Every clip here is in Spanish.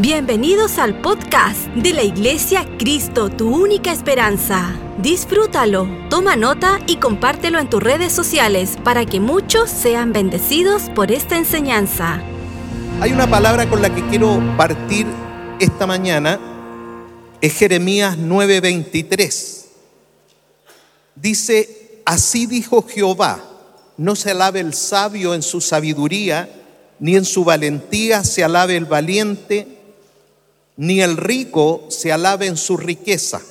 Bienvenidos al podcast de la Iglesia Cristo, tu única esperanza. Disfrútalo, toma nota y compártelo en tus redes sociales para que muchos sean bendecidos por esta enseñanza. Hay una palabra con la que quiero partir esta mañana, es Jeremías 9:23. Dice, así dijo Jehová, no se alabe el sabio en su sabiduría, ni en su valentía se alabe el valiente, ni el rico se alabe en su riqueza.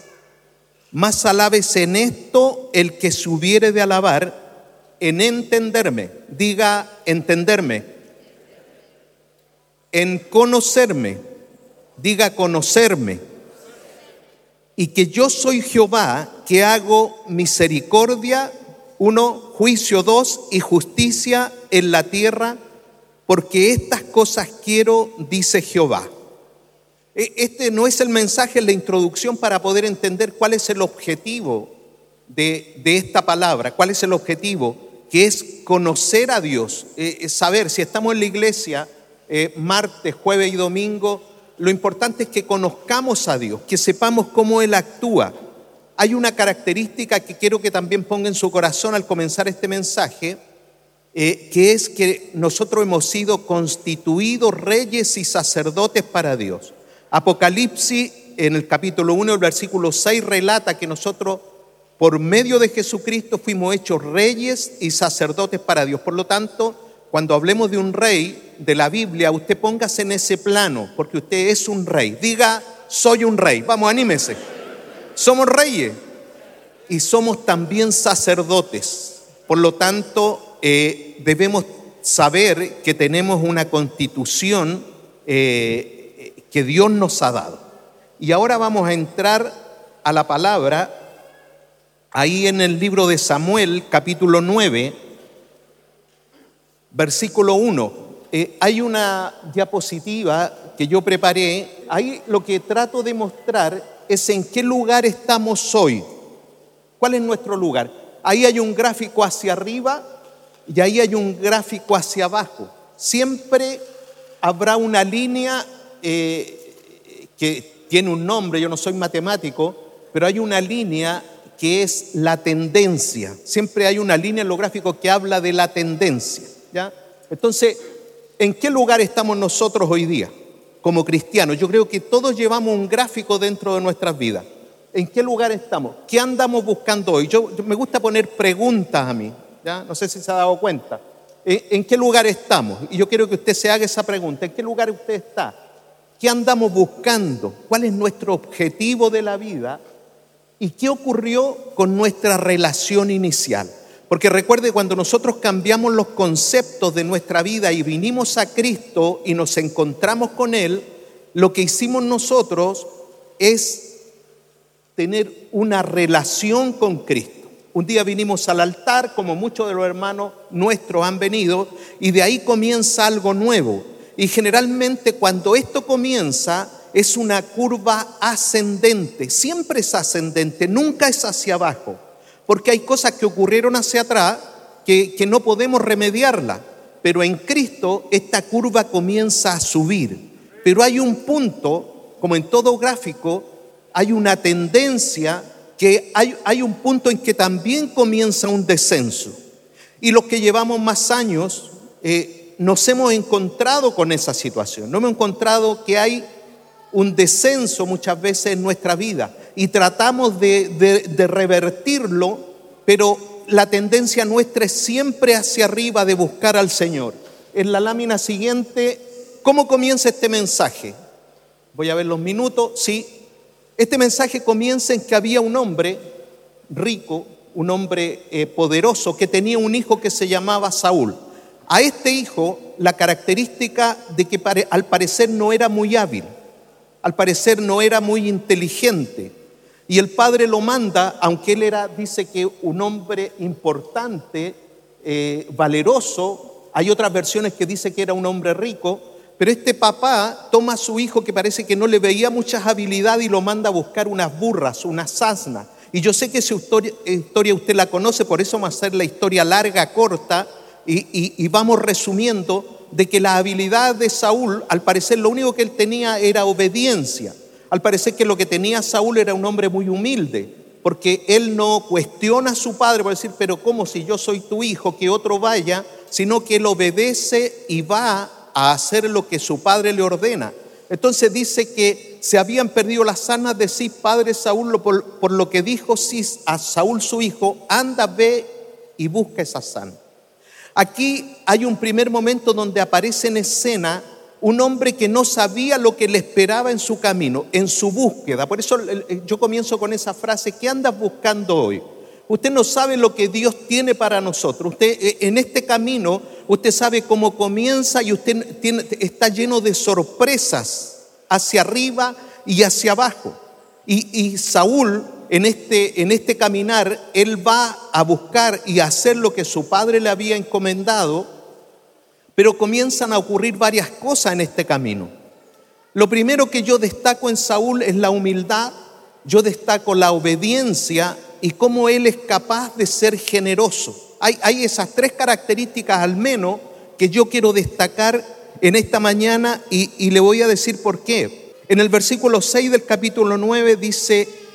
Más alábese en esto el que se hubiere de alabar, en entenderme, diga entenderme, en conocerme, diga conocerme, y que yo soy Jehová que hago misericordia, uno, juicio, dos, y justicia en la tierra, porque estas cosas quiero, dice Jehová. E, este no es el mensaje, la introducción para poder entender cuál es el objetivo de, esta palabra, cuál es el objetivo, que es conocer a Dios, eh, saber si estamos en la iglesia eh, martes, jueves y domingo, lo importante es que conozcamos a Dios, que sepamos cómo Él actúa. Hay una característica que quiero que también ponga en su corazón al comenzar este mensaje, eh, que es que nosotros hemos sido constituidos reyes y sacerdotes para Dios. Apocalipsis en el capítulo 1, el versículo 6 relata que nosotros por medio de Jesucristo fuimos hechos reyes y sacerdotes para Dios. Por lo tanto, cuando hablemos de un rey de la Biblia, usted póngase en ese plano, porque usted es un rey. Diga, soy un rey. Vamos, anímese. Somos reyes y somos también sacerdotes. Por lo tanto, eh, debemos saber que tenemos una constitución eh, que Dios nos ha dado. Y ahora vamos a entrar a la palabra ahí en el libro de Samuel, capítulo 9, versículo 1. Eh, hay una diapositiva que yo preparé. Ahí lo que trato de mostrar es en qué lugar estamos hoy. ¿Cuál es nuestro lugar? Ahí hay un gráfico hacia arriba y ahí hay un gráfico hacia abajo. Siempre habrá una línea eh, que tiene un nombre, yo no soy matemático, pero hay una línea que es la tendencia. Siempre hay una línea en lo gráfico que habla de la tendencia. ¿ya? Entonces, ¿en qué lugar estamos nosotros hoy día como cristianos? Yo creo que todos llevamos un gráfico dentro de nuestras vidas. ¿En qué lugar estamos? ¿Qué andamos buscando hoy? Yo, me gusta poner preguntas a mí, ¿ya? no sé si se ha dado cuenta. ¿En qué lugar estamos? Y yo quiero que usted se haga esa pregunta. ¿En qué lugar usted está? ¿Qué andamos buscando? ¿Cuál es nuestro objetivo de la vida? ¿Y qué ocurrió con nuestra relación inicial? Porque recuerde, cuando nosotros cambiamos los conceptos de nuestra vida y vinimos a Cristo y nos encontramos con Él, lo que hicimos nosotros es tener una relación con Cristo. Un día vinimos al altar, como muchos de los hermanos nuestros han venido, y de ahí comienza algo nuevo. Y generalmente cuando esto comienza es una curva ascendente, siempre es ascendente, nunca es hacia abajo, porque hay cosas que ocurrieron hacia atrás que, que no podemos remediarla, pero en Cristo esta curva comienza a subir. Pero hay un punto, como en todo gráfico, hay una tendencia que hay, hay, un punto en que también comienza un descenso. Y los que llevamos más años, eh, nos hemos encontrado con esa situación, no hemos encontrado que hay un descenso muchas veces en nuestra vida y tratamos de, revertirlo, pero la tendencia nuestra es siempre hacia arriba de buscar al Señor. En la lámina siguiente, ¿cómo comienza este mensaje? Voy a ver los minutos, sí. Este mensaje comienza en que había un hombre rico, un hombre eh, poderoso, que tenía un hijo que se llamaba Saúl. A este hijo la característica de que al parecer no era muy hábil, al parecer no era muy inteligente. Y el padre lo manda, aunque él era, dice que un hombre importante, eh, valeroso, hay otras versiones que dice que era un hombre rico, pero este papá toma a su hijo que parece que no le veía muchas habilidades y lo manda a buscar unas burras, unas asnas. Y yo sé que esa historia, historia usted la conoce, por eso vamos a hacer la historia larga, corta, y, vamos resumiendo, de que la habilidad de Saúl, al parecer lo único que él tenía era obediencia. Al parecer que lo que tenía Saúl era un hombre muy humilde, porque él no cuestiona a su padre por decir, pero ¿cómo si yo soy tu hijo, que otro vaya? Sino que él obedece y va a hacer lo que su padre le ordena. Entonces dice que se habían perdido las sanas de sí, padre Saúl, por, lo que dijo a Saúl su hijo, anda, ve y busca esa sana. Aquí hay un primer momento donde aparece en escena un hombre que no sabía lo que le esperaba en su camino, en su búsqueda. Por eso yo comienzo con esa frase, ¿qué andas buscando hoy? Usted no sabe lo que Dios tiene para nosotros. Usted eh, en este camino, usted sabe cómo comienza y usted está lleno de sorpresas hacia arriba y hacia abajo. Y, Saúl en este, en este caminar, él va a buscar y hacer lo que su padre le había encomendado, pero comienzan a ocurrir varias cosas en este camino. Lo primero que yo destaco en Saúl es la humildad, yo destaco la obediencia y cómo él es capaz de ser generoso. Hay, hay esas tres características al menos que yo quiero destacar en esta mañana y, y le voy a decir por qué. En el versículo 6 del capítulo 9 dice,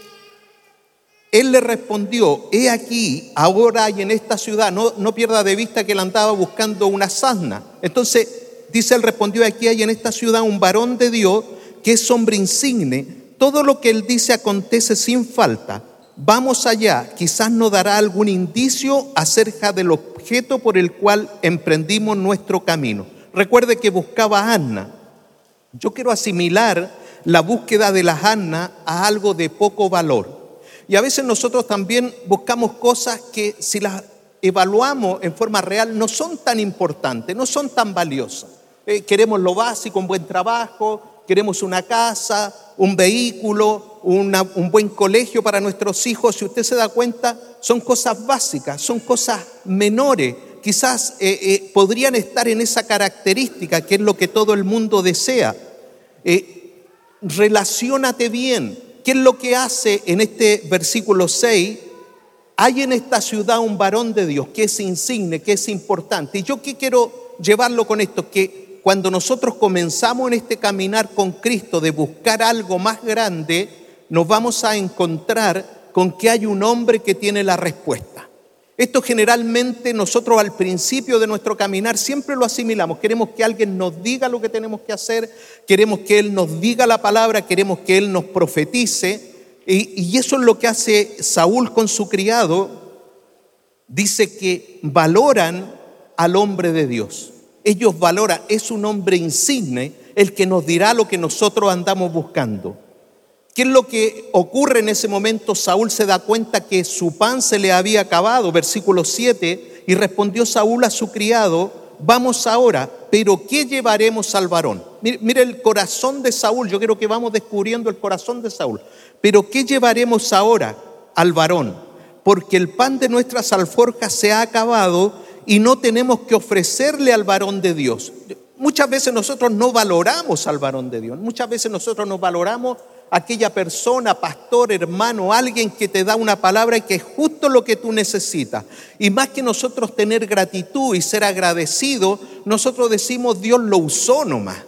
él le respondió, he aquí, ahora y en esta ciudad, no, no pierda de vista que él andaba buscando una sasna. Entonces, dice, él respondió, aquí hay en esta ciudad un varón de Dios que es hombre insigne. Todo lo que él dice acontece sin falta. Vamos allá, quizás nos dará algún indicio acerca del objeto por el cual emprendimos nuestro camino. Recuerde que buscaba a Anna. Yo quiero asimilar la búsqueda de la Anna a algo de poco valor. Y a veces nosotros también buscamos cosas que si las evaluamos en forma real no son tan importantes, no son tan valiosas. Eh, queremos lo básico, un buen trabajo, queremos una casa, un vehículo, un buen colegio para nuestros hijos. Si usted se da cuenta, son cosas básicas, son cosas menores. Quizás eh, eh, podrían estar en esa característica que es lo que todo el mundo desea. Relaciónate bien. ¿Qué es lo que hace en este versículo 6? Hay en esta ciudad un varón de Dios que es insigne, que es importante. Y yo qué quiero llevarlo con esto, que cuando nosotros comenzamos en este caminar con Cristo de buscar algo más grande, nos vamos a encontrar con que hay un hombre que tiene la respuesta. Esto generalmente nosotros al principio de nuestro caminar siempre lo asimilamos. Queremos que alguien nos diga lo que tenemos que hacer, queremos que Él nos diga la palabra, queremos que Él nos profetice. Y, eso es lo que hace Saúl con su criado. Dice que valoran al hombre de Dios. Ellos valoran, es un hombre insigne el que nos dirá lo que nosotros andamos buscando. ¿Qué es lo que ocurre en ese momento? Saúl se da cuenta que su pan se le había acabado, versículo 7, y respondió Saúl a su criado, vamos ahora, pero ¿qué llevaremos al varón? Mire, el corazón de Saúl, yo creo que vamos descubriendo el corazón de Saúl, pero ¿qué llevaremos ahora al varón? Porque el pan de nuestras alforjas se ha acabado y no tenemos que ofrecerle al varón de Dios. Muchas veces nosotros no valoramos al varón de Dios. Muchas veces nosotros no valoramos aquella persona, pastor, hermano, alguien que te da una palabra y que es justo lo que tú necesitas. Y más que nosotros tener gratitud y ser agradecido, nosotros decimos Dios lo usó nomás.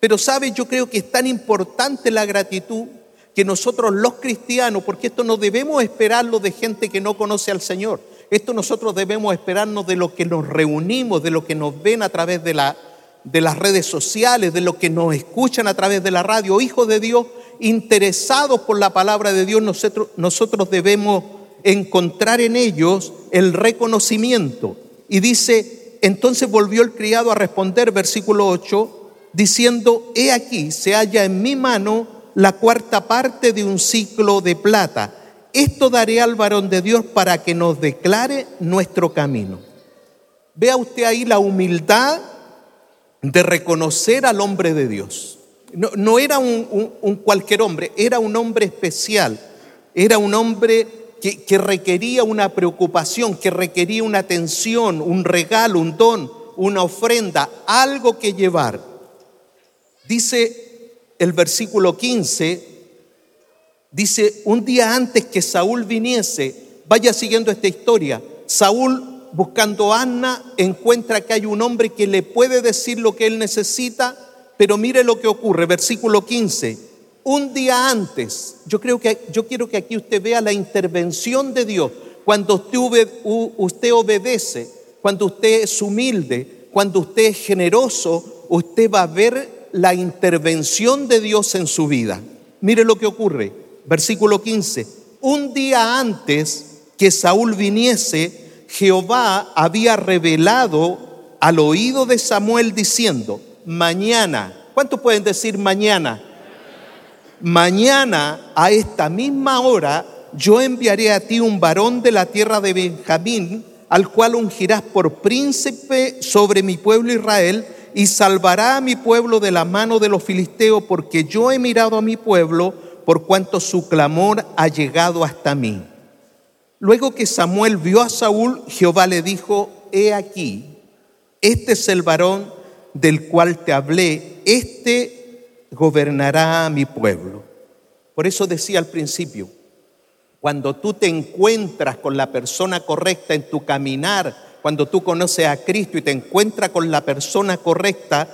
Pero sabe, yo creo que es tan importante la gratitud que nosotros los cristianos, porque esto no debemos esperarlo de gente que no conoce al Señor. Esto nosotros debemos esperarnos de lo que nos reunimos, de lo que nos ven a través de, la, de las redes sociales, de lo que nos escuchan a través de la radio. Hijos de Dios, interesados por la palabra de Dios, nosotros, nosotros debemos encontrar en ellos el reconocimiento. Y dice, entonces volvió el criado a responder, versículo 8, diciendo, he aquí, se halla en mi mano la cuarta parte de un ciclo de plata esto daré al varón de Dios para que nos declare nuestro camino. Vea usted ahí la humildad de reconocer al hombre de Dios. No, era un, cualquier hombre, era un hombre especial, era un hombre que, que requería una preocupación, que requería una atención, un regalo, un don, una ofrenda, algo que llevar. Dice el versículo 15, Dice, un día antes que Saúl viniese, vaya siguiendo esta historia, Saúl buscando a Anna, encuentra que hay un hombre que le puede decir lo que él necesita, pero mire lo que ocurre, versículo 15. Un día antes, yo creo que yo quiero que aquí usted vea la intervención de Dios. Cuando usted, usted obedece, cuando usted es humilde, cuando usted es generoso, usted va a ver la intervención de Dios en su vida. Mire lo que ocurre, versículo 15. Un día antes que Saúl viniese, Jehová había revelado al oído de Samuel diciendo, mañana, ¿cuántos pueden decir mañana? Mañana a esta misma hora yo enviaré a ti un varón de la tierra de Benjamín, al cual ungirás por príncipe sobre mi pueblo Israel, y salvará a mi pueblo de la mano de los filisteos, porque yo he mirado a mi pueblo por cuanto su clamor ha llegado hasta mí. Luego que Samuel vio a Saúl, Jehová le dijo, he aquí, este es el varón del cual te hablé, este gobernará a mi pueblo. Por eso decía al principio, cuando tú te encuentras con la persona correcta en tu caminar, cuando tú conoces a Cristo y te encuentras con la persona correcta,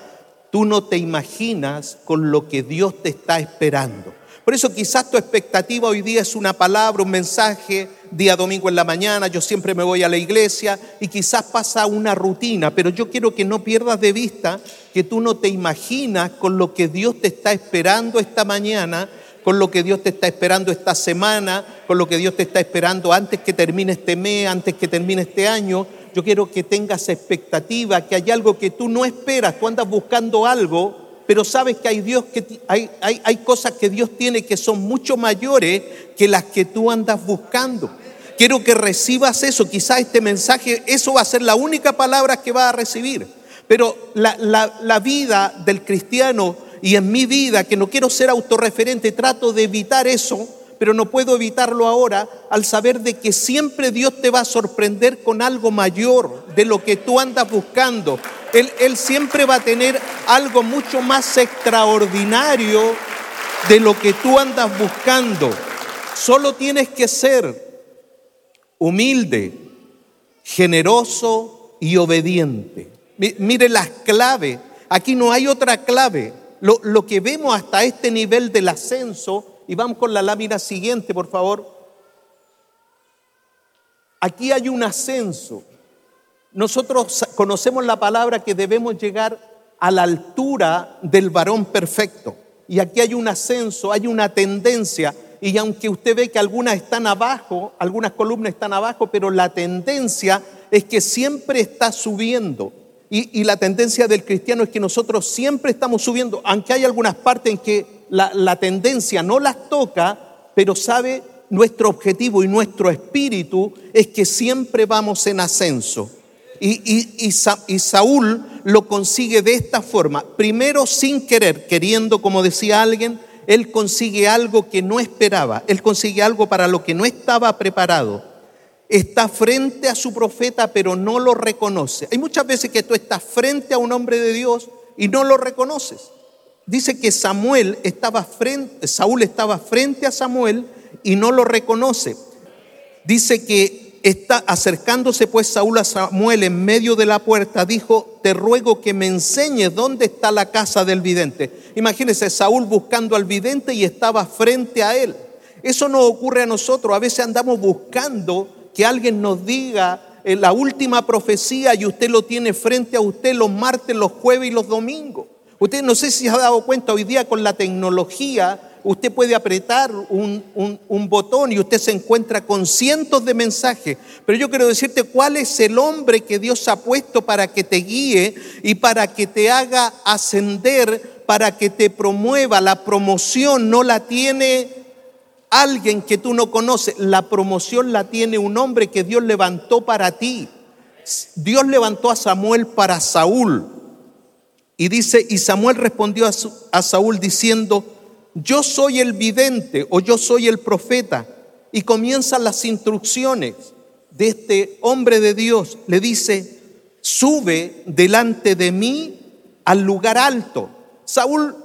tú no te imaginas con lo que Dios te está esperando. Por eso quizás tu expectativa hoy día es una palabra, un mensaje, día domingo en la mañana, yo siempre me voy a la iglesia y quizás pasa una rutina, pero yo quiero que no pierdas de vista que tú no te imaginas con lo que Dios te está esperando esta mañana, con lo que Dios te está esperando esta semana, con lo que Dios te está esperando antes que termine este mes, antes que termine este año. Yo quiero que tengas expectativa, que hay algo que tú no esperas, tú andas buscando algo pero sabes que hay, Dios que, hay, hay, hay cosas que Dios tiene que son mucho mayores que las que tú andas buscando. Quiero que recibas eso, quizás este mensaje, eso va a ser la única palabra que vas a recibir. Pero la, la, la vida del cristiano y en mi vida, que no quiero ser autorreferente, trato de evitar eso, pero no puedo evitarlo ahora al saber de que siempre Dios te va a sorprender con algo mayor de lo que tú andas buscando. Él, siempre va a tener algo mucho más extraordinario de lo que tú andas buscando. Solo tienes que ser humilde, generoso y obediente. Mire las claves. Aquí no hay otra clave. Lo, que vemos hasta este nivel del ascenso y vamos con la lámina siguiente, por favor. Aquí hay un ascenso. Nosotros conocemos la palabra que debemos llegar a la altura del varón perfecto. Y aquí hay un ascenso, hay una tendencia. Y aunque usted ve que algunas están abajo, algunas columnas están abajo, pero la tendencia es que siempre está subiendo. Y, la tendencia del cristiano es que nosotros siempre estamos subiendo, aunque hay algunas partes en que la, tendencia no las toca, pero sabe nuestro objetivo y nuestro espíritu es que siempre vamos en ascenso. Y, Saúl lo consigue de esta forma. Primero sin querer, queriendo, como decía alguien, él consigue algo que no esperaba. Él consigue algo para lo que no estaba preparado. Está frente a su profeta, pero no lo reconoce. Hay muchas veces que tú estás frente a un hombre de Dios y no lo reconoces dice que Samuel estaba frente, Saúl estaba frente a Samuel y no lo reconoce. Dice que está acercándose pues Saúl a Samuel en medio de la puerta, dijo, te ruego que me enseñes dónde está la casa del vidente. Imagínese Saúl buscando al vidente y estaba frente a él. Eso no ocurre a nosotros, a veces andamos buscando que alguien nos diga eh, la última profecía y usted lo tiene frente a usted los martes, los jueves y los domingos. Usted no sé si se ha dado cuenta hoy día con la tecnología, usted puede apretar un, un, botón y usted se encuentra con cientos de mensajes. Pero yo quiero decirte cuál es el hombre que Dios ha puesto para que te guíe y para que te haga ascender, para que te promueva. La promoción no la tiene alguien que tú no conoces, la promoción la tiene un hombre que Dios levantó para ti. Dios levantó a Samuel para Saúl. Y dice, y Samuel respondió a, Saúl diciendo, yo soy el vidente o yo soy el profeta. Y comienzan las instrucciones de este hombre de Dios. Le dice, sube delante de mí al lugar alto. Saúl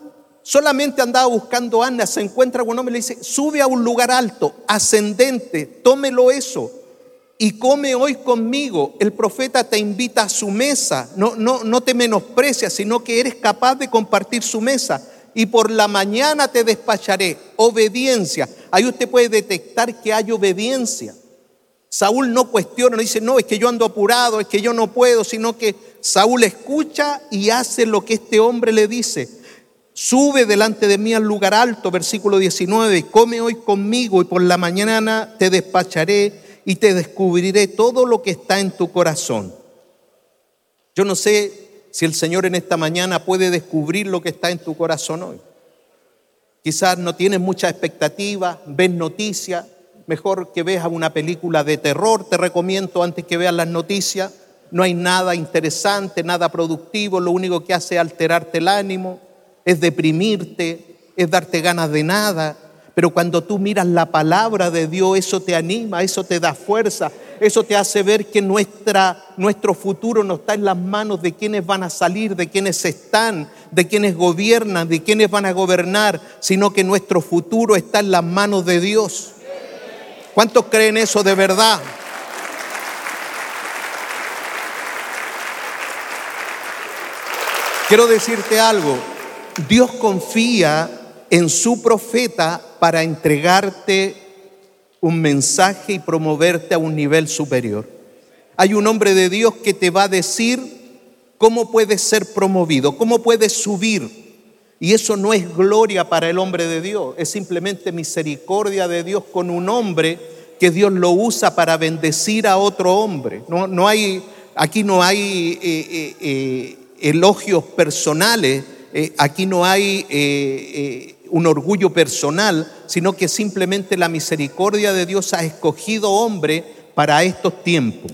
solamente andaba buscando a Ana, se encuentra con un hombre y le dice, sube a un lugar alto, ascendente, tómelo eso. y come hoy conmigo. El profeta te invita a su mesa. No, no, no te menosprecia, sino que eres capaz de compartir su mesa. Y por la mañana te despacharé. Obediencia. Ahí usted puede detectar que hay obediencia. Saúl no cuestiona, no dice, no, es que yo ando apurado, es que yo no puedo, sino que Saúl escucha y hace lo que este hombre le dice. Sube delante de mí al lugar alto, versículo 19, come hoy conmigo y por la mañana te despacharé y te descubriré todo lo que está en tu corazón. Yo no sé si el Señor en esta mañana puede descubrir lo que está en tu corazón hoy. Quizás no tienes mucha expectativa, ves noticias, mejor que veas una película de terror, te recomiendo antes que veas las noticias. No hay nada interesante, nada productivo, lo único que hace es alterarte el ánimo, es deprimirte, es darte ganas de nada. Pero cuando tú miras la palabra de Dios, eso te anima, eso te da fuerza, eso te hace ver que nuestra, nuestro futuro no está en las manos de quienes van a salir, de quienes están, de quienes gobiernan, de quienes van a gobernar, sino que nuestro futuro está en las manos de Dios. ¿Cuántos creen eso de verdad? Quiero decirte algo, Dios confía en su profeta para entregarte un mensaje y promoverte a un nivel superior. Hay un hombre de Dios que te va a decir cómo puedes ser promovido, cómo puedes subir. Y eso no es gloria para el hombre de Dios, es simplemente misericordia de Dios con un hombre que Dios lo usa para bendecir a otro hombre. No, no hay, aquí no hay eh, eh, eh, elogios personales, aquí no hay un orgullo personal, sino que simplemente la misericordia de Dios ha escogido hombre para estos tiempos.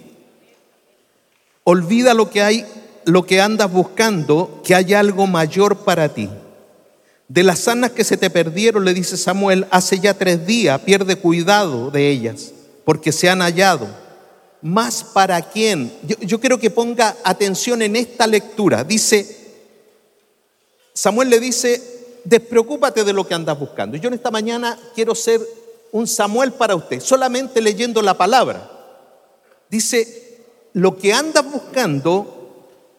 Olvida lo que hay, lo que andas buscando, que hay algo mayor para ti. De las sanas que se te perdieron, le dice Samuel, hace ya tres días, pierde cuidado de ellas, porque se han hallado. Más para quién. Yo, yo quiero que ponga atención en esta lectura. Dice, Samuel le dice, despreocúpate de lo que andas buscando. Yo en esta mañana quiero ser un Samuel para usted, solamente leyendo la palabra. Dice, lo que andas buscando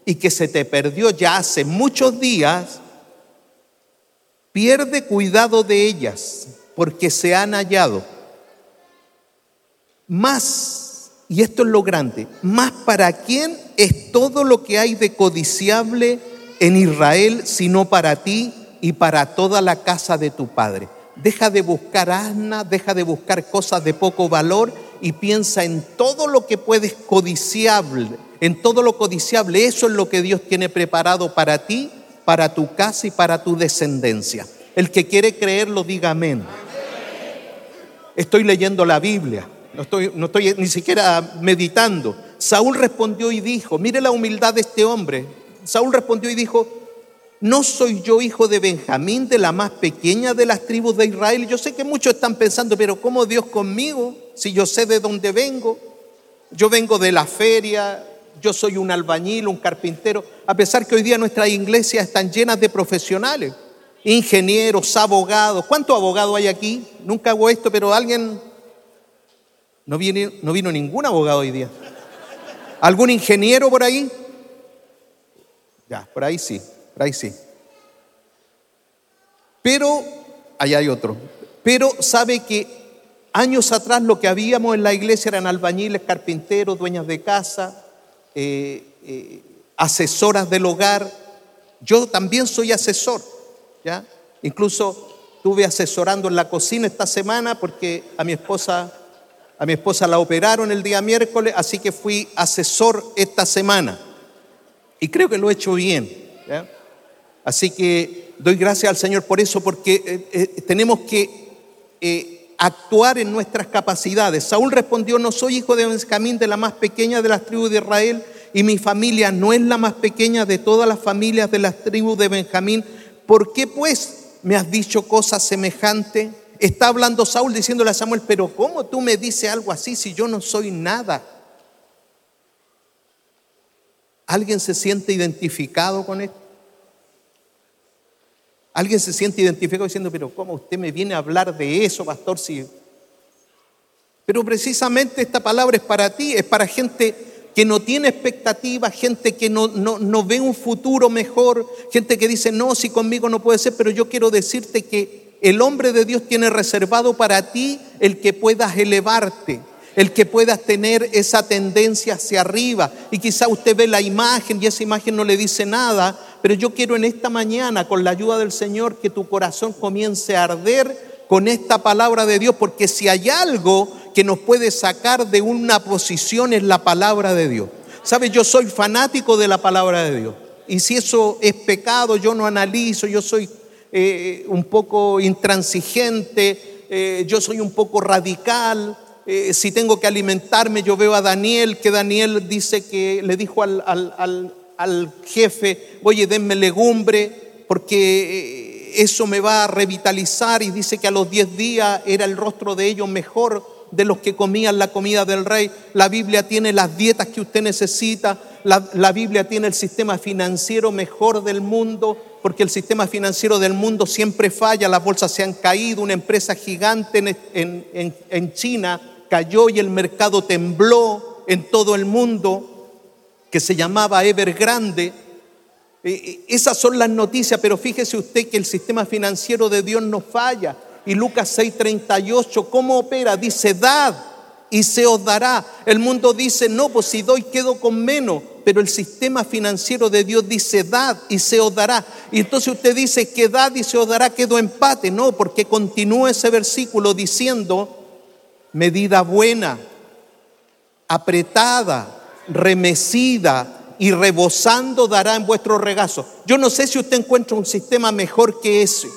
y que se te perdió ya hace muchos días, pierde cuidado de ellas, porque se han hallado. Más, y esto es lo grande, más para quién es todo lo que hay de codiciable en Israel, sino para ti y para toda la casa de tu Padre. Deja de buscar asna, deja de buscar cosas de poco valor y piensa en todo lo que puedes codiciable, en todo lo codiciable. Eso es lo que Dios tiene preparado para ti, para tu casa y para tu descendencia. El que quiere creerlo, diga amén. Estoy leyendo la Biblia, no estoy, no estoy ni siquiera meditando. Saúl respondió y dijo, mire la humildad de este hombre. Saúl respondió y dijo, ¿No soy yo hijo de Benjamín, de la más pequeña de las tribus de Israel? Yo sé que muchos están pensando, pero ¿cómo Dios conmigo? Si yo sé de dónde vengo. Yo vengo de la feria, yo soy un albañil, un carpintero, a pesar que hoy día nuestras iglesias están llenas de profesionales, ingenieros, abogados. ¿Cuántos abogados hay aquí? Nunca hago esto, pero alguien... No, viene, no vino ningún abogado hoy día. ¿Algún ingeniero por ahí? Por ahí sí ahí sí. Pero, allá hay otro. Pero sabe que años atrás lo que habíamos en la iglesia eran albañiles, carpinteros, dueñas de casa, eh, eh, asesoras del hogar. Yo también soy asesor, ¿ya? Incluso estuve asesorando en la cocina esta semana porque a mi esposa, a mi esposa la operaron el día miércoles, así que fui asesor esta semana. Y creo que lo he hecho bien. Así que doy gracias al Señor por eso, porque eh, eh, tenemos que eh, actuar en nuestras capacidades. Saúl respondió, no soy hijo de Benjamín, de la más pequeña de las tribus de Israel, y mi familia no es la más pequeña de todas las familias de las tribus de Benjamín. ¿Por qué pues me has dicho cosas semejantes? Está hablando Saúl diciéndole a Samuel, pero ¿cómo tú me dices algo así si yo no soy nada? ¿Alguien se siente identificado con esto? Alguien se siente identificado diciendo, pero ¿cómo usted me viene a hablar de eso, pastor? Si... Pero precisamente esta palabra es para ti, es para gente que no tiene expectativas, gente que no, no, no, ve un futuro mejor, gente que dice, no, si conmigo no puede ser, pero yo quiero decirte que el hombre de Dios tiene reservado para ti el que puedas elevarte, el que puedas tener esa tendencia hacia arriba. Y quizá usted ve la imagen y esa imagen no le dice nada, pero yo quiero en esta mañana, con la ayuda del Señor, que tu corazón comience a arder con esta palabra de Dios, porque si hay algo que nos puede sacar de una posición es la palabra de Dios. ¿Sabe? Yo soy fanático de la palabra de Dios. Y si eso es pecado, yo no analizo, yo soy eh, un poco intransigente, eh, yo soy un poco radical. Eh, si tengo que alimentarme, yo veo a Daniel, que Daniel dice que le dijo al, al, al jefe, oye, denme legumbre, porque eso me va a revitalizar. Y dice que a los 10 días era el rostro de ellos mejor de los que comían la comida del rey. La Biblia tiene las dietas que usted necesita. La, Biblia tiene el sistema financiero mejor del mundo, porque el sistema financiero del mundo siempre falla. Las bolsas se han caído. Una empresa gigante en, en, en China cayó y el mercado tembló en todo el mundo, que se llamaba Evergrande. Esas son las noticias, pero fíjese usted que el sistema financiero de Dios no falla y Lucas 6:38, ¿cómo opera? Dice, dad y se os dará. El mundo dice, no, pues si doy quedo con menos, pero el sistema financiero de Dios dice, dad y se os dará. Y entonces usted dice que dad y se os dará quedó empate. No, porque continúa ese versículo diciendo, medida buena, apretada, remecida y rebosando dará en vuestro regazo. Yo no sé si usted encuentra un sistema mejor que ese.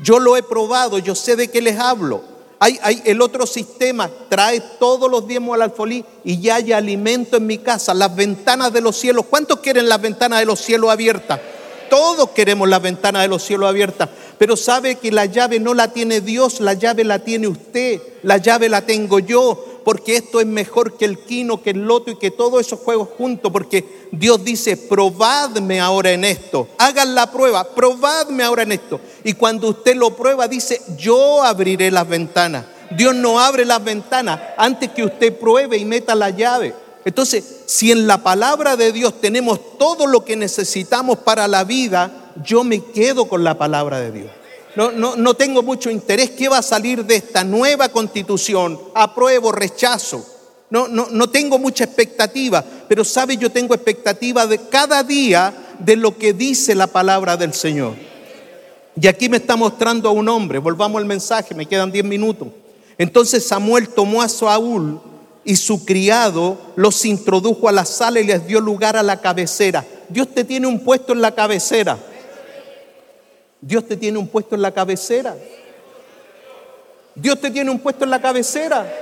Yo lo he probado, yo sé de qué les hablo. Hay, el otro sistema trae todos los diezmos al alfolí y ya hay alimento en mi casa, las ventanas de los cielos. ¿Cuántos quieren las ventanas de los cielos abiertas? Todos queremos las ventanas de los cielos abiertas, pero sabe que la llave no la tiene Dios, la llave la tiene usted, la llave la tengo yo porque esto es mejor que el quino, que el loto y que todos esos juegos juntos, porque Dios dice, probadme ahora en esto, hagan la prueba, probadme ahora en esto. Y cuando usted lo prueba, dice, yo abriré las ventanas. Dios no abre las ventanas antes que usted pruebe y meta la llave. Entonces, si en la palabra de Dios tenemos todo lo que necesitamos para la vida, yo me quedo con la palabra de Dios no, no, no tengo mucho interés. ¿Qué va a salir de esta nueva constitución? Apruebo, rechazo. No, no, no tengo mucha expectativa, pero sabe, yo tengo expectativa de cada día de lo que dice la palabra del Señor. Y aquí me está mostrando a un hombre, volvamos al mensaje, me quedan 10 minutos. Entonces Samuel tomó a Saúl y su criado los introdujo a la sala y les dio lugar a la cabecera. Dios te tiene un puesto en la cabecera. Dios te tiene un puesto en la cabecera. Dios te tiene un puesto en la cabecera.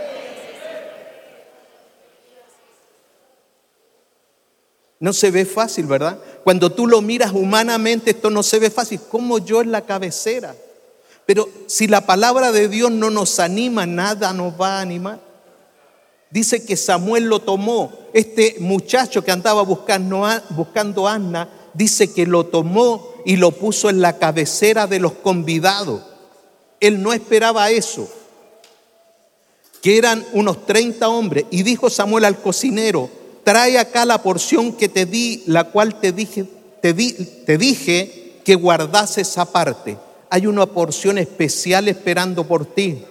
No se ve fácil, ¿verdad? Cuando tú lo miras humanamente, esto no se ve fácil. Como yo en la cabecera. Pero si la palabra de Dios no nos anima, nada nos va a animar. Dice que Samuel lo tomó. Este muchacho que andaba buscando, buscando a Anna, dice que lo tomó y lo puso en la cabecera de los convidados. Él no esperaba eso, que eran unos 30 hombres. Y dijo Samuel al cocinero, trae acá la porción que te di, la cual te dije, te, te dije que guardase esa parte. Hay una porción especial esperando por ti.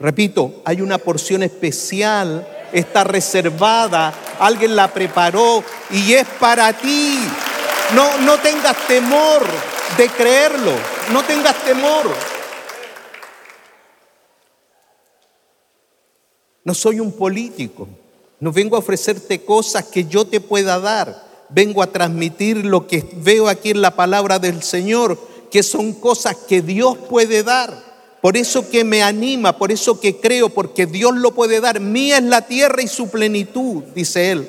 Repito, hay una porción especial, está reservada, alguien la preparó y es para ti. No, no tengas temor de creerlo, no tengas temor. No soy un político, no vengo a ofrecerte cosas que yo te pueda dar, vengo a transmitir lo que veo aquí en la palabra del Señor, que son cosas que Dios puede dar. Por eso que me anima, por eso que creo, porque Dios lo puede dar. Mía es la tierra y su plenitud, dice Él.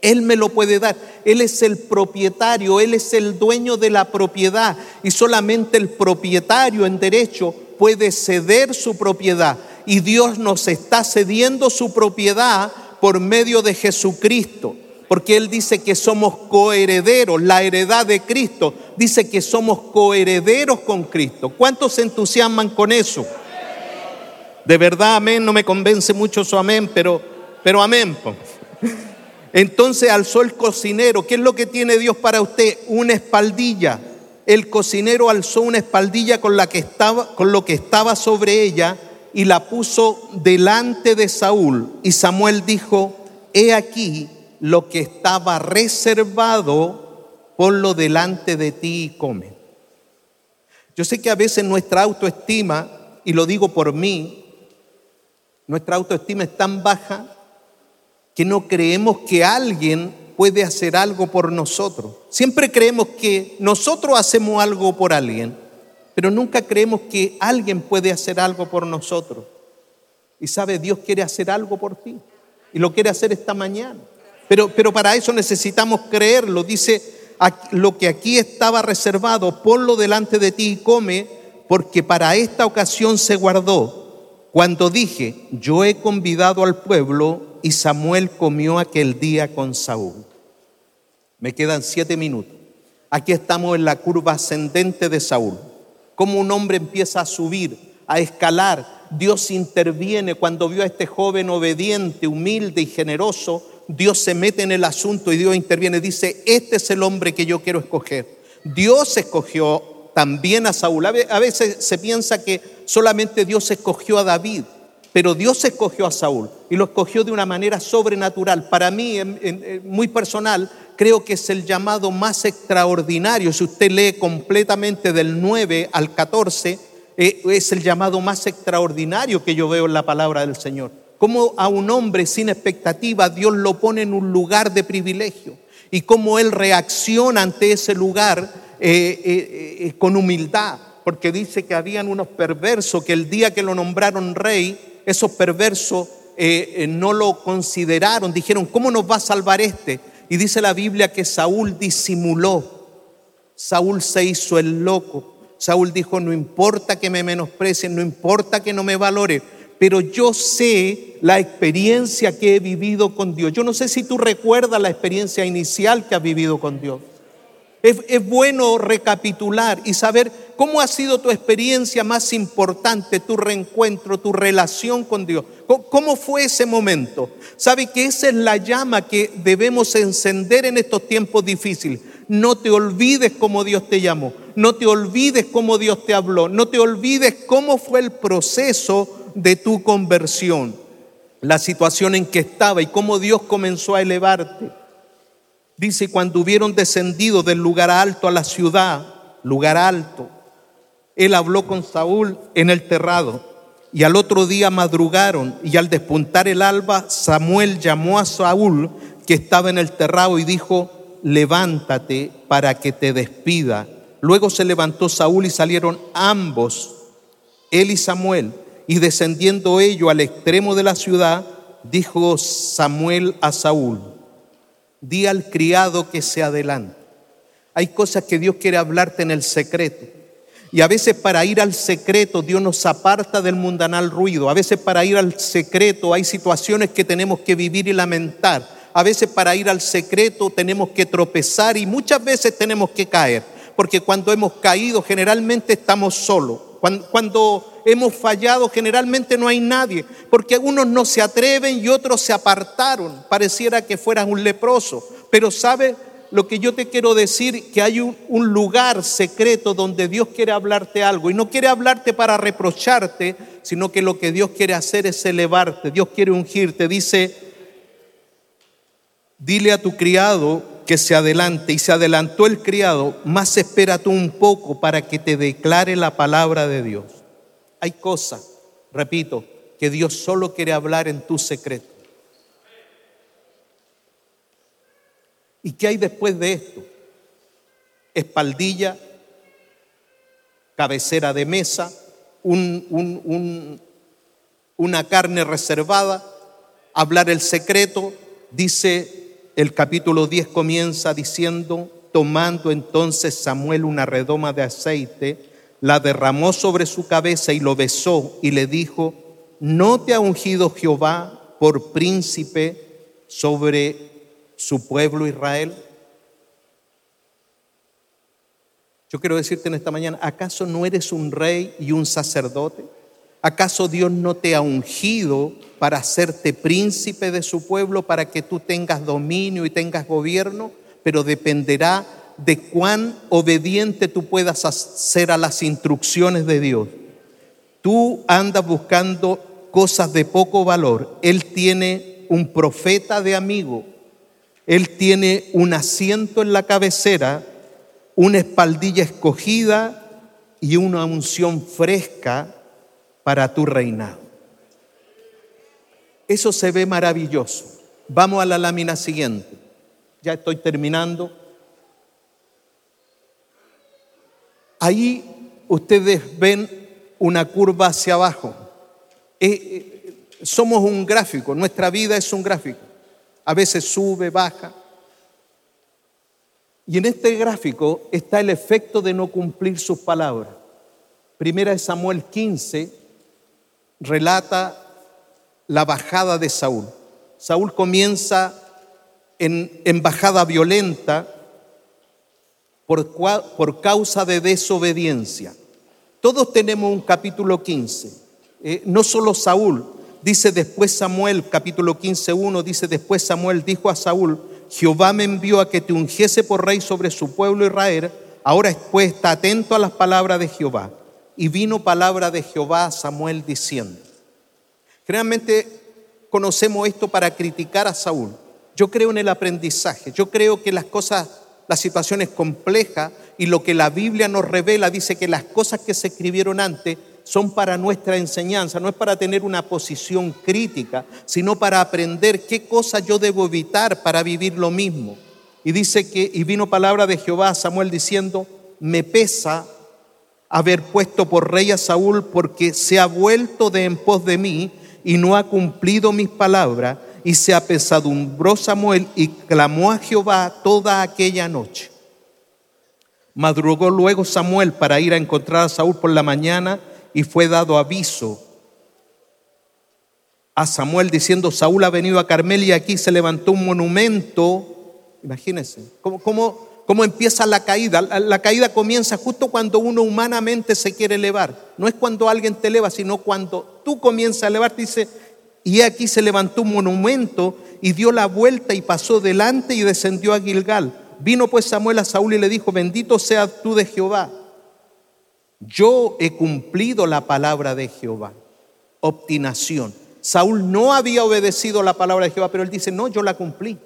Él me lo puede dar. Él es el propietario, Él es el dueño de la propiedad y solamente el propietario en derecho puede ceder su propiedad. Y Dios nos está cediendo su propiedad por medio de Jesucristo, porque Él dice que somos coherederos, la heredad de Cristo dice que somos coherederos con Cristo. ¿Cuántos se entusiasman con eso? De verdad, amén, no me convence mucho su amén, pero, pero amén. Entonces alzó el cocinero. ¿Qué es lo que tiene Dios para usted? Una espaldilla. El cocinero alzó una espaldilla con, la que estaba, con lo que estaba sobre ella y la puso delante de Saúl. Y Samuel dijo, he aquí lo que estaba reservado, ponlo delante de ti y come. Yo sé que a veces nuestra autoestima, y lo digo por mí, nuestra autoestima es tan baja que no creemos que alguien puede hacer algo por nosotros. Siempre creemos que nosotros hacemos algo por alguien, pero nunca creemos que alguien puede hacer algo por nosotros. Y sabe, Dios quiere hacer algo por ti. Y lo quiere hacer esta mañana. Pero, pero para eso necesitamos creerlo. Dice, lo que aquí estaba reservado, ponlo delante de ti y come, porque para esta ocasión se guardó. Cuando dije, yo he convidado al pueblo y Samuel comió aquel día con Saúl. Me quedan siete minutos. Aquí estamos en la curva ascendente de Saúl. Como un hombre empieza a subir, a escalar. Dios interviene cuando vio a este joven obediente, humilde y generoso. Dios se mete en el asunto y Dios interviene. Dice, este es el hombre que yo quiero escoger. Dios escogió también a Saúl. A veces se piensa que solamente Dios escogió a David, pero Dios escogió a Saúl y lo escogió de una manera sobrenatural. Para mí, muy personal, creo que es el llamado más extraordinario. Si usted lee completamente del 9 al 14, eh, es el llamado más extraordinario que yo veo en la palabra del Señor. Cómo a un hombre sin expectativa Dios lo pone en un lugar de privilegio y cómo él reacciona ante ese lugar eh, eh, con humildad, porque dice que habían unos perversos que el día que lo nombraron rey, esos perversos no lo consideraron, dijeron, ¿cómo nos va a salvar este? Y dice la Biblia que Saúl disimuló. Saúl se hizo el loco. Saúl dijo, no importa que me menosprecien, no importa que no me valore, pero yo sé la experiencia que he vivido con Dios. Yo no sé si tú recuerdas la experiencia inicial que has vivido con Dios. Es, bueno recapitular y saber cómo ha sido tu experiencia más importante, tu reencuentro, tu relación con Dios. ¿Cómo fue ese momento? Sabe que esa es la llama que debemos encender en estos tiempos difíciles. No te olvides cómo Dios te llamó. No te olvides cómo Dios te habló. No te olvides cómo fue el proceso de tu conversión. La situación en que estaba y cómo Dios comenzó a elevarte. Dice, cuando hubieron descendido del lugar alto a la ciudad, lugar alto, él habló con Saúl en el terrado. Y al otro día madrugaron y al despuntar el alba, Samuel llamó a Saúl que estaba en el terrado y dijo, levántate para que te despida. Luego se levantó Saúl y salieron ambos, él y Samuel, y descendiendo ellos al extremo de la ciudad, dijo Samuel a Saúl, Di al criado que se adelante. Hay cosas que Dios quiere hablarte en el secreto. Y a veces para ir al secreto Dios nos aparta del mundanal ruido. A veces para ir al secreto hay situaciones que tenemos que vivir y lamentar. A veces para ir al secreto tenemos que tropezar y muchas veces tenemos que caer. Porque cuando hemos caído generalmente estamos solos. Cuando, hemos fallado generalmente no hay nadie, porque unos no se atreven y otros se apartaron, pareciera que fueran un leproso. Pero sabe lo que yo te quiero decir, que hay un, un lugar secreto donde Dios quiere hablarte algo y no quiere hablarte para reprocharte, sino que lo que Dios quiere hacer es elevarte, Dios quiere ungirte. Dice, dile a tu criado que se adelante. Y se adelantó el criado, más espera tú un poco para que te declare la palabra de Dios. Hay cosas, repito, que Dios solo quiere hablar en tu secreto. ¿Y qué hay después de esto? Espaldilla, cabecera de mesa, un, una carne reservada, hablar el secreto, dice el capítulo 10 comienza diciendo, tomando entonces Samuel una redoma de aceite, la derramó sobre su cabeza y lo besó y le dijo, ¿no te ha ungido Jehová por príncipe sobre su pueblo Israel? Yo quiero decirte en esta mañana, ¿acaso no eres un rey y un sacerdote? ¿Acaso Dios no te ha ungido para hacerte príncipe de su pueblo, para que tú tengas dominio y tengas gobierno? Pero dependerá de cuán obediente tú puedas ser a las instrucciones de Dios. Tú andas buscando cosas de poco valor. Él tiene un profeta de amigo. Él tiene un asiento en la cabecera, una espaldilla escogida y una unción fresca para tu reinado. Eso se ve maravilloso. Vamos a la lámina siguiente. Ya estoy terminando. Ahí ustedes ven una curva hacia abajo. Somos un gráfico, nuestra vida es un gráfico. A veces sube, baja. Y en este gráfico está el efecto de no cumplir sus palabras. Primera de Samuel 15 relata la bajada de Saúl. Saúl comienza en, en bajada violenta por, causa de desobediencia. Todos tenemos un capítulo 15, eh, no solo Saúl, dice después Samuel, capítulo 15, 1, dice después Samuel dijo a Saúl, Jehová me envió a que te ungiese por rey sobre su pueblo Israel, ahora pues está atento a las palabras de Jehová. Y vino palabra de Jehová a Samuel diciendo, Realmente conocemos esto para criticar a Saúl. Yo creo en el aprendizaje. Yo creo que las cosas, la situación es compleja y lo que la Biblia nos revela dice que las cosas que se escribieron antes son para nuestra enseñanza, no es para tener una posición crítica, sino para aprender qué cosa yo debo evitar para vivir lo mismo. Y dice que, y vino palabra de Jehová a Samuel diciendo, me pesa haber puesto por rey a Saúl porque se ha vuelto de en pos de mí y no ha cumplido mis palabras. Y se apesadumbró Samuel y clamó a Jehová toda aquella noche. Madrugó luego Samuel para ir a encontrar a Saúl por la mañana y fue dado aviso a Samuel diciendo, Saúl ha venido a Carmel y aquí se levantó un monumento. Imagínense, ¿cómo, cómo, cómo empieza la caída. La caída comienza justo cuando uno humanamente se quiere elevar. No es cuando alguien te eleva, sino cuando tú comienzas a elevarte. Dice, y aquí se levantó un monumento y dio la vuelta y pasó delante y descendió a Gilgal. Vino pues Samuel a Saúl y le dijo, bendito seas tú de Jehová. Yo he cumplido la palabra de Jehová. Obstinación. Saúl no había obedecido la palabra de Jehová, pero él dice, no, yo la cumplí.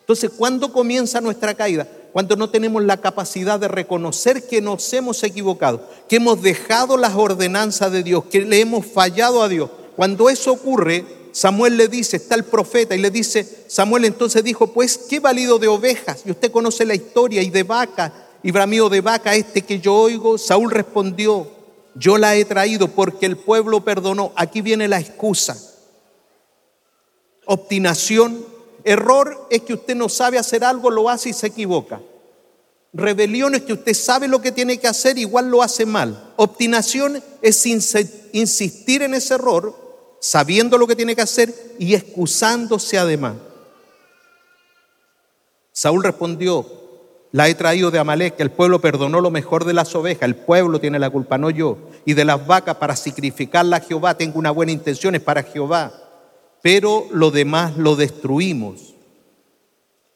Entonces, ¿cuándo comienza nuestra caída? Cuando no tenemos la capacidad de reconocer que nos hemos equivocado, que hemos dejado las ordenanzas de Dios, que le hemos fallado a Dios. Cuando eso ocurre, Samuel le dice, está el profeta, y le dice, Samuel entonces dijo, pues, ¿qué valido de ovejas? Y usted conoce la historia, y de vaca, y bramido de vaca este que yo oigo. Saúl respondió, yo la he traído porque el pueblo perdonó. Aquí viene la excusa. Obstinación Error es que usted no sabe hacer algo, lo hace y se equivoca. Rebelión es que usted sabe lo que tiene que hacer, igual lo hace mal. Obstinación es insistir en ese error, sabiendo lo que tiene que hacer y excusándose además. Saúl respondió, la he traído de Amalek, el pueblo perdonó lo mejor de las ovejas, el pueblo tiene la culpa, no yo. Y de las vacas para sacrificarla a Jehová, tengo una buena intención, es para Jehová pero lo demás lo destruimos.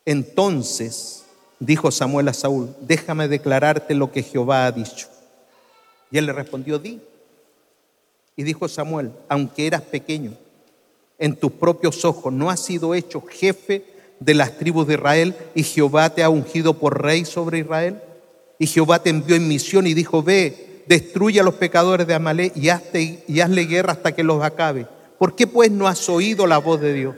Entonces dijo Samuel a Saúl, déjame declararte lo que Jehová ha dicho. Y él le respondió, di. Y dijo Samuel, aunque eras pequeño, en tus propios ojos no has sido hecho jefe de las tribus de Israel y Jehová te ha ungido por rey sobre Israel. Y Jehová te envió en misión y dijo, ve, destruye a los pecadores de Amalé y, y hazle guerra hasta que los acabe. ¿Por qué pues no has oído la voz de Dios?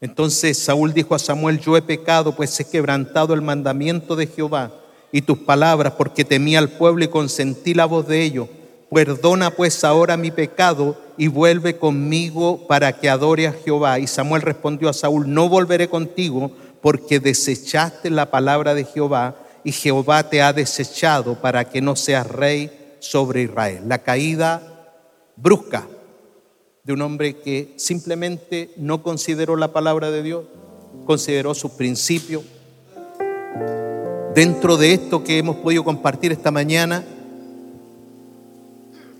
Entonces Saúl dijo a Samuel, yo he pecado, pues he quebrantado el mandamiento de Jehová y tus palabras, porque temí al pueblo y consentí la voz de ellos. Perdona pues ahora mi pecado y vuelve conmigo para que adore a Jehová. Y Samuel respondió a Saúl, no volveré contigo porque desechaste la palabra de Jehová y Jehová te ha desechado para que no seas rey sobre Israel. La caída brusca de un hombre que simplemente no consideró la palabra de Dios, consideró sus principios. Dentro de esto que hemos podido compartir esta mañana,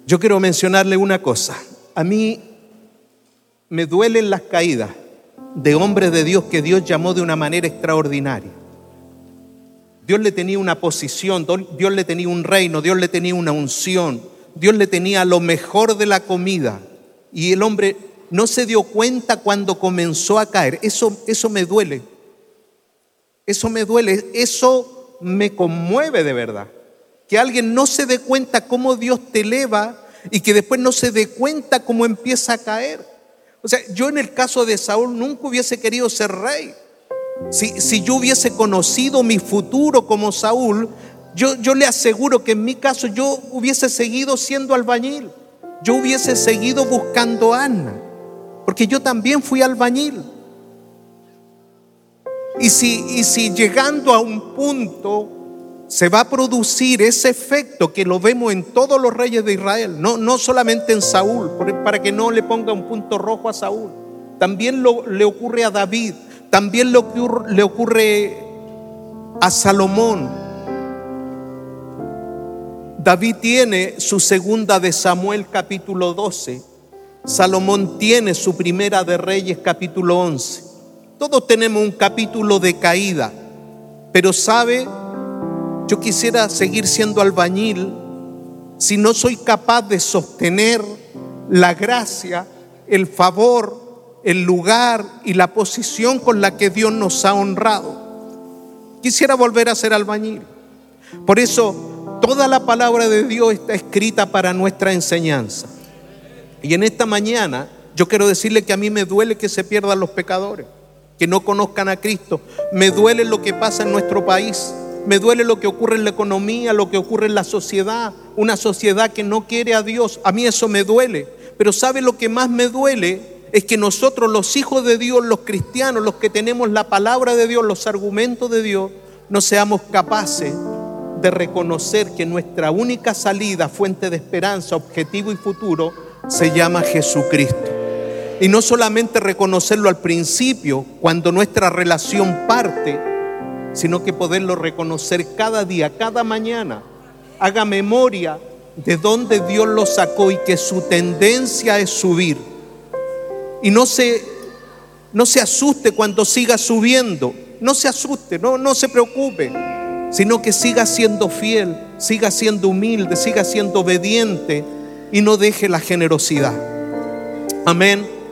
Yo quiero mencionarle una cosa. A mí me duelen las caídas de hombres de Dios que Dios llamó de una manera extraordinaria. Dios le tenía una posición, Dios le tenía un reino, Dios le tenía una unción, Dios le tenía lo mejor de la comida. Y el hombre no se dio cuenta cuando comenzó a caer. Eso, eso me duele. Eso me duele. Eso me conmueve de verdad. Que alguien no se dé cuenta cómo Dios te eleva y que después no se dé cuenta cómo empieza a caer. O sea, yo en el caso de Saúl nunca hubiese querido ser rey. Si, si yo hubiese conocido mi futuro como Saúl, yo, yo le aseguro que en mi caso yo hubiese seguido siendo albañil. Yo hubiese seguido buscando a Ana. Porque yo también fui albañil. Y si, y si llegando a un punto se va a producir ese efecto que lo vemos en todos los reyes de Israel, no, no solamente en Saúl, para que no le ponga un punto rojo a Saúl, también le ocurre a David, también lo, le ocurre a Salomón. David tiene su segunda de Samuel capítulo 12, Salomón tiene su primera de Reyes capítulo 11. Todos tenemos un capítulo de caída, pero sabe, yo quisiera seguir siendo albañil si no soy capaz de sostener la gracia, el favor, el lugar y la posición con la que Dios nos ha honrado. Quisiera volver a ser albañil. Por eso, toda la palabra de Dios está escrita para nuestra enseñanza. Y en esta mañana yo quiero decirle que a mí me duele que se pierdan los pecadores, que no conozcan a Cristo. Me duele lo que pasa en nuestro país. Me duele lo que ocurre en la economía, lo que ocurre en la sociedad, una sociedad que no quiere a Dios. A mí eso me duele. Pero ¿sabe lo que más me duele? Es que nosotros, los hijos de Dios, los cristianos, los que tenemos la palabra de Dios, los argumentos de Dios, no seamos capaces de reconocer que nuestra única salida, fuente de esperanza, objetivo y futuro, se llama Jesucristo. Y no solamente reconocerlo al principio, cuando nuestra relación parte, sino que poderlo reconocer cada día, cada mañana. Haga memoria de dónde Dios lo sacó y que su tendencia es subir. Y no se, no se asuste cuando siga subiendo. No se asuste, no, no se preocupe, sino que siga siendo fiel, siga siendo humilde, siga siendo obediente y no deje la generosidad. Amén.